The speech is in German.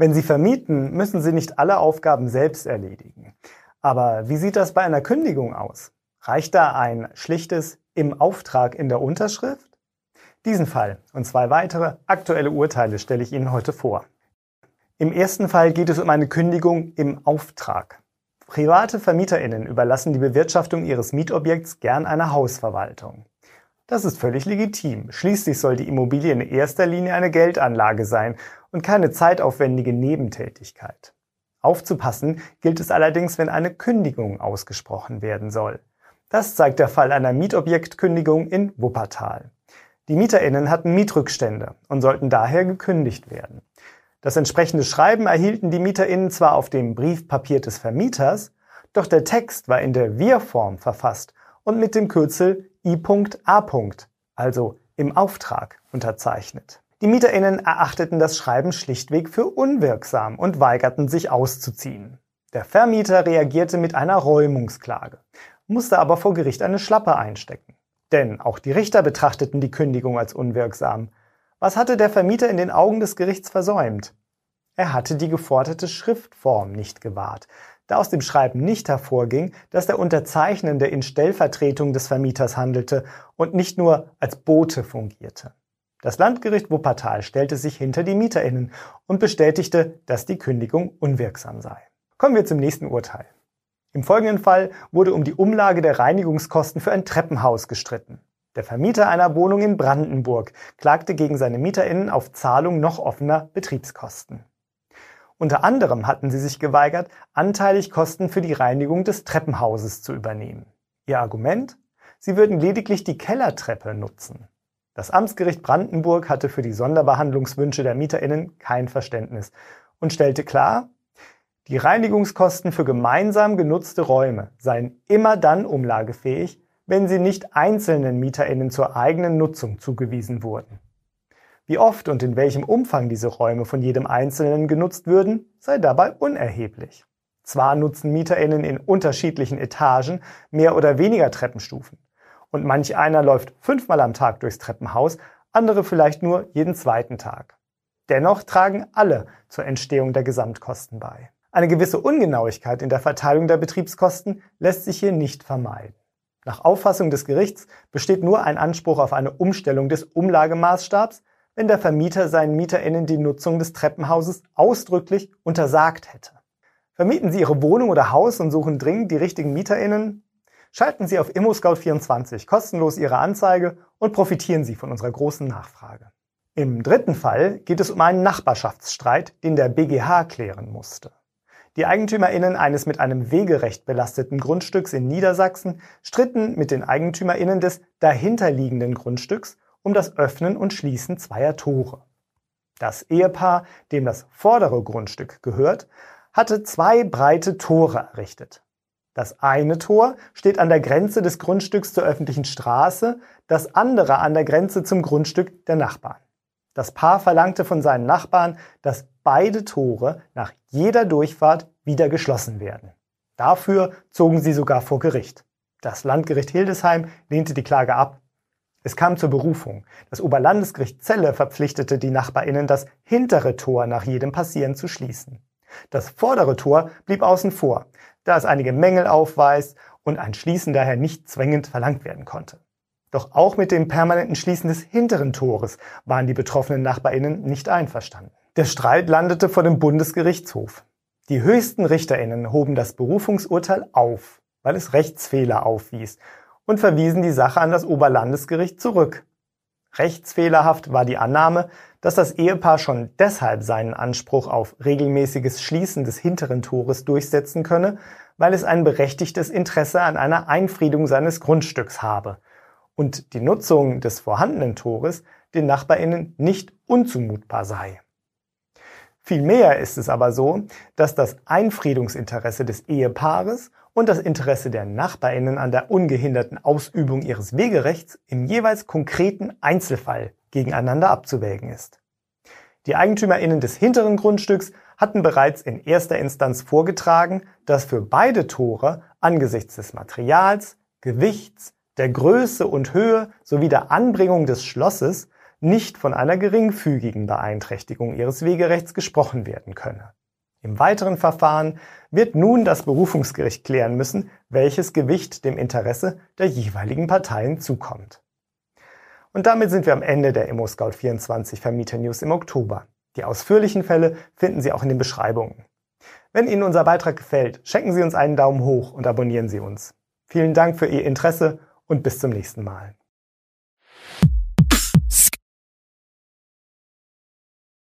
Wenn Sie vermieten, müssen Sie nicht alle Aufgaben selbst erledigen. Aber wie sieht das bei einer Kündigung aus? Reicht da ein schlichtes im Auftrag in der Unterschrift? Diesen Fall und zwei weitere aktuelle Urteile stelle ich Ihnen heute vor. Im ersten Fall geht es um eine Kündigung im Auftrag. Private VermieterInnen überlassen die Bewirtschaftung ihres Mietobjekts gern einer Hausverwaltung. Das ist völlig legitim. Schließlich soll die Immobilie in erster Linie eine Geldanlage sein und keine zeitaufwendige Nebentätigkeit. Aufzupassen gilt es allerdings, wenn eine Kündigung ausgesprochen werden soll. Das zeigt der Fall einer Mietobjektkündigung in Wuppertal. Die MieterInnen hatten Mietrückstände und sollten daher gekündigt werden. Das entsprechende Schreiben erhielten die MieterInnen zwar auf dem Briefpapier des Vermieters, doch der Text war in der Wir-Form verfasst und mit dem Kürzel I.A. also im Auftrag unterzeichnet. Die MieterInnen erachteten das Schreiben schlichtweg für unwirksam und weigerten sich auszuziehen. Der Vermieter reagierte mit einer Räumungsklage, musste aber vor Gericht eine Schlappe einstecken. Denn auch die Richter betrachteten die Kündigung als unwirksam. Was hatte der Vermieter in den Augen des Gerichts versäumt? Er hatte die geforderte Schriftform nicht gewahrt, da aus dem Schreiben nicht hervorging, dass der Unterzeichnende in Stellvertretung des Vermieters handelte und nicht nur als Bote fungierte. Das Landgericht Wuppertal stellte sich hinter die Mieterinnen und bestätigte, dass die Kündigung unwirksam sei. Kommen wir zum nächsten Urteil. Im folgenden Fall wurde um die Umlage der Reinigungskosten für ein Treppenhaus gestritten. Der Vermieter einer Wohnung in Brandenburg klagte gegen seine Mieterinnen auf Zahlung noch offener Betriebskosten. Unter anderem hatten sie sich geweigert, anteilig Kosten für die Reinigung des Treppenhauses zu übernehmen. Ihr Argument? Sie würden lediglich die Kellertreppe nutzen. Das Amtsgericht Brandenburg hatte für die Sonderbehandlungswünsche der Mieterinnen kein Verständnis und stellte klar, die Reinigungskosten für gemeinsam genutzte Räume seien immer dann umlagefähig, wenn sie nicht einzelnen Mieterinnen zur eigenen Nutzung zugewiesen wurden. Wie oft und in welchem Umfang diese Räume von jedem Einzelnen genutzt würden, sei dabei unerheblich. Zwar nutzen Mieterinnen in unterschiedlichen Etagen mehr oder weniger Treppenstufen. Und manch einer läuft fünfmal am Tag durchs Treppenhaus, andere vielleicht nur jeden zweiten Tag. Dennoch tragen alle zur Entstehung der Gesamtkosten bei. Eine gewisse Ungenauigkeit in der Verteilung der Betriebskosten lässt sich hier nicht vermeiden. Nach Auffassung des Gerichts besteht nur ein Anspruch auf eine Umstellung des Umlagemaßstabs, wenn der Vermieter seinen MieterInnen die Nutzung des Treppenhauses ausdrücklich untersagt hätte. Vermieten Sie Ihre Wohnung oder Haus und suchen dringend die richtigen MieterInnen? Schalten Sie auf ImmoScout24 kostenlos Ihre Anzeige und profitieren Sie von unserer großen Nachfrage. Im dritten Fall geht es um einen Nachbarschaftsstreit, den der BGH klären musste. Die EigentümerInnen eines mit einem Wegerecht belasteten Grundstücks in Niedersachsen stritten mit den EigentümerInnen des dahinterliegenden Grundstücks um das Öffnen und Schließen zweier Tore. Das Ehepaar, dem das vordere Grundstück gehört, hatte zwei breite Tore errichtet. Das eine Tor steht an der Grenze des Grundstücks zur öffentlichen Straße, das andere an der Grenze zum Grundstück der Nachbarn. Das Paar verlangte von seinen Nachbarn, dass beide Tore nach jeder Durchfahrt wieder geschlossen werden. Dafür zogen sie sogar vor Gericht. Das Landgericht Hildesheim lehnte die Klage ab. Es kam zur Berufung. Das Oberlandesgericht Celle verpflichtete die Nachbarinnen, das hintere Tor nach jedem Passieren zu schließen. Das vordere Tor blieb außen vor, da es einige Mängel aufweist und ein Schließen daher nicht zwingend verlangt werden konnte. Doch auch mit dem permanenten Schließen des hinteren Tores waren die betroffenen Nachbarinnen nicht einverstanden. Der Streit landete vor dem Bundesgerichtshof. Die höchsten Richterinnen hoben das Berufungsurteil auf, weil es Rechtsfehler aufwies und verwiesen die Sache an das Oberlandesgericht zurück. Rechtsfehlerhaft war die Annahme, dass das Ehepaar schon deshalb seinen Anspruch auf regelmäßiges Schließen des hinteren Tores durchsetzen könne, weil es ein berechtigtes Interesse an einer Einfriedung seines Grundstücks habe und die Nutzung des vorhandenen Tores den Nachbarinnen nicht unzumutbar sei. Vielmehr ist es aber so, dass das Einfriedungsinteresse des Ehepaares und das Interesse der Nachbarinnen an der ungehinderten Ausübung ihres Wegerechts im jeweils konkreten Einzelfall gegeneinander abzuwägen ist. Die Eigentümerinnen des hinteren Grundstücks hatten bereits in erster Instanz vorgetragen, dass für beide Tore angesichts des Materials, Gewichts, der Größe und Höhe sowie der Anbringung des Schlosses nicht von einer geringfügigen Beeinträchtigung ihres Wegerechts gesprochen werden könne. Im weiteren Verfahren wird nun das Berufungsgericht klären müssen, welches Gewicht dem Interesse der jeweiligen Parteien zukommt. Und damit sind wir am Ende der ImmoScout24 Vermieter News im Oktober. Die ausführlichen Fälle finden Sie auch in den Beschreibungen. Wenn Ihnen unser Beitrag gefällt, schenken Sie uns einen Daumen hoch und abonnieren Sie uns. Vielen Dank für Ihr Interesse und bis zum nächsten Mal.